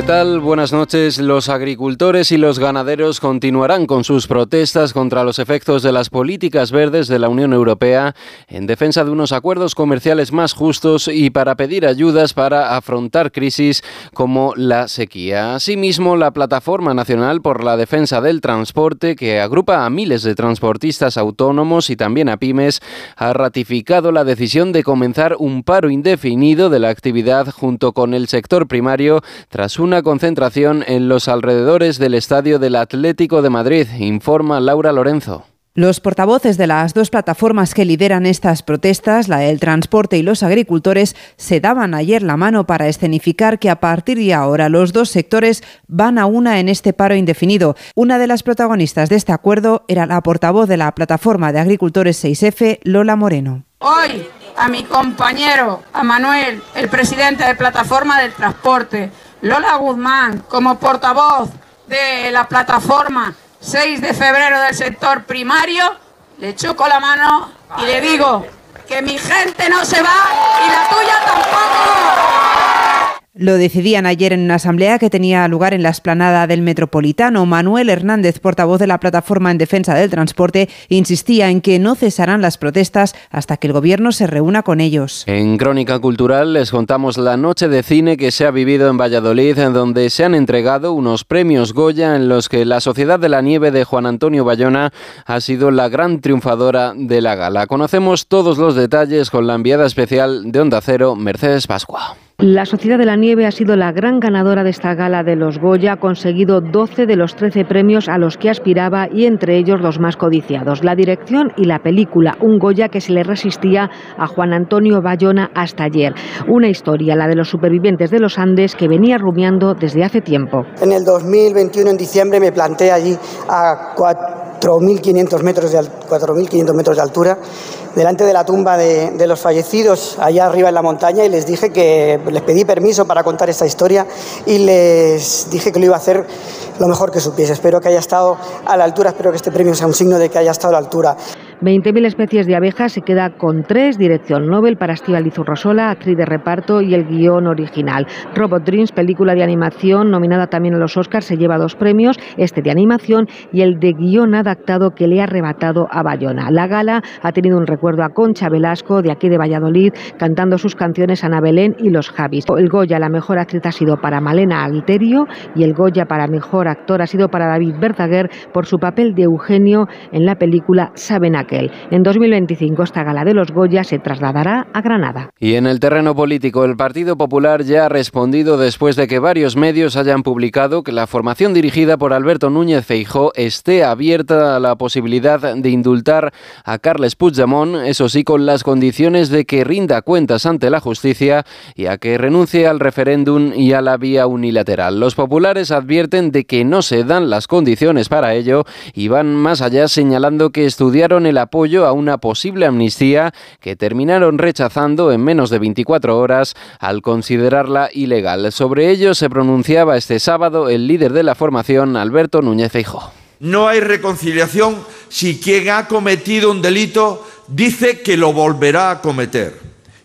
¿Qué tal? Buenas noches. Los agricultores y los ganaderos continuarán con sus protestas contra los efectos de las políticas verdes de la Unión Europea en defensa de unos acuerdos comerciales más justos y para pedir ayudas para afrontar crisis como la sequía. Asimismo, la Plataforma Nacional por la Defensa del Transporte, que agrupa a miles de transportistas autónomos y también a pymes, ha ratificado la decisión de comenzar un paro indefinido de la actividad junto con el sector primario tras una concentración en los alrededores del estadio del Atlético de Madrid, informa Laura Lorenzo. Los portavoces de las dos plataformas que lideran estas protestas, la del transporte y los agricultores, se daban ayer la mano para escenificar que a partir de ahora los dos sectores van a una en este paro indefinido. Una de las protagonistas de este acuerdo era la portavoz de la plataforma de agricultores 6F, Lola Moreno. Hoy a mi compañero, a Manuel, el presidente de Plataforma del Transporte, Lola Guzmán, como portavoz de la plataforma 6 de febrero del sector primario, le choco la mano y le digo que mi gente no se va y la tuya tampoco. Lo decidían ayer en una asamblea que tenía lugar en la esplanada del Metropolitano. Manuel Hernández, portavoz de la Plataforma en Defensa del Transporte, insistía en que no cesarán las protestas hasta que el Gobierno se reúna con ellos. En Crónica Cultural les contamos la noche de cine que se ha vivido en Valladolid, en donde se han entregado unos premios Goya en los que la Sociedad de la Nieve de Juan Antonio Bayona ha sido la gran triunfadora de la gala. Conocemos todos los detalles con la enviada especial de Onda Cero, Mercedes Pascua. La Sociedad de la Nieve ha sido la gran ganadora de esta gala de los Goya, ha conseguido 12 de los 13 premios a los que aspiraba y entre ellos los más codiciados, la dirección y la película, un Goya que se le resistía a Juan Antonio Bayona hasta ayer. Una historia, la de los supervivientes de los Andes, que venía rumiando desde hace tiempo. En el 2021, en diciembre, me planté allí a 4.500 metros, de, 4.500 metros de altura delante de la tumba de, los fallecidos allá arriba en la montaña y les dije que les pedí permiso para contar esta historia y les dije que lo iba a hacer lo mejor que supiese. Espero que haya estado a la altura, espero que este premio sea un signo de que haya estado a la altura. 20.000 especies de abejas se queda con tres, dirección Nobel para Estíbaliz Urrosola, actriz de reparto y el guion original. Robot Dreams, película de animación nominada también a los Oscars, se lleva dos premios, este de animación y el de guion adaptado que le ha arrebatado a Bayona. La gala ha tenido un recuerdo a Concha Velasco, de aquí de Valladolid, cantando sus canciones Ana Belén y Los Javis. El Goya, la mejor actriz ha sido para Malena Alterio y el Goya para mejor actor ha sido para David Berzaguer por su papel de Eugenio en la película Sabenac. En 2025 esta gala de los Goya se trasladará a Granada. Y en el terreno político, el Partido Popular ya ha respondido después de que varios medios hayan publicado que la formación dirigida por Alberto Núñez Feijó esté abierta a la posibilidad de indultar a Carles Puigdemont, eso sí con las condiciones de que rinda cuentas ante la justicia y a que renuncie al referéndum y a la vía unilateral. Los populares advierten de que no se dan las condiciones para ello y van más allá señalando que estudiaron el apoyo a una posible amnistía que terminaron rechazando en menos de 24 horas al considerarla ilegal. Sobre ello se pronunciaba este sábado el líder de la formación, Alberto Núñez Feijóo. No hay reconciliación si quien ha cometido un delito dice que lo volverá a cometer.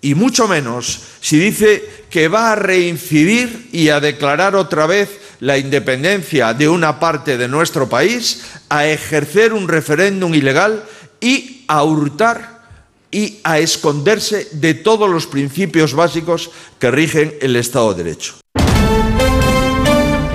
Y mucho menos si dice que va a reincidir y a declarar otra vez la independencia de una parte de nuestro país, a ejercer un referéndum ilegal y a hurtar y a esconderse de todos los principios básicos que rigen el Estado de Derecho.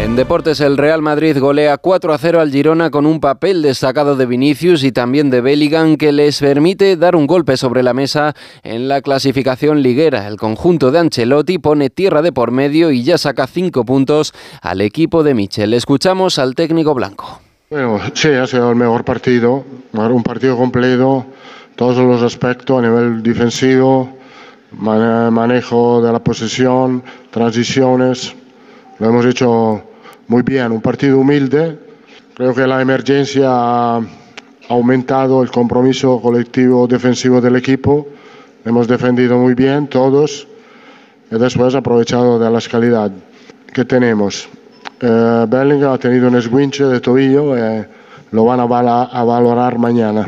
En deportes, el Real Madrid golea 4 a 0 al Girona con un papel destacado de Vinicius y también de Bellingham que les permite dar un golpe sobre la mesa en la clasificación liguera. El conjunto de Ancelotti pone tierra de por medio y ya saca 5 puntos al equipo de Michel. Escuchamos al técnico blanco. Bueno, sí, ha sido el mejor partido, un partido completo, todos los aspectos a nivel defensivo, manejo de la posesión, transiciones, lo hemos hecho muy bien, un partido humilde, creo que la emergencia ha aumentado el compromiso colectivo defensivo del equipo, hemos defendido muy bien todos y después aprovechado de la calidad que tenemos. Eh, Bellingham ha tenido un esguince de tobillo, eh, lo van a, val a, valorar mañana.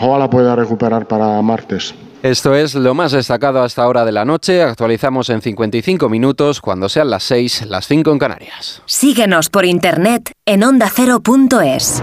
Ojalá pueda recuperar para martes. Esto es lo más destacado hasta ahora de la noche. Actualizamos en 55 minutos cuando sean las 6, las 5 en Canarias. Síguenos por internet en ondacero.es.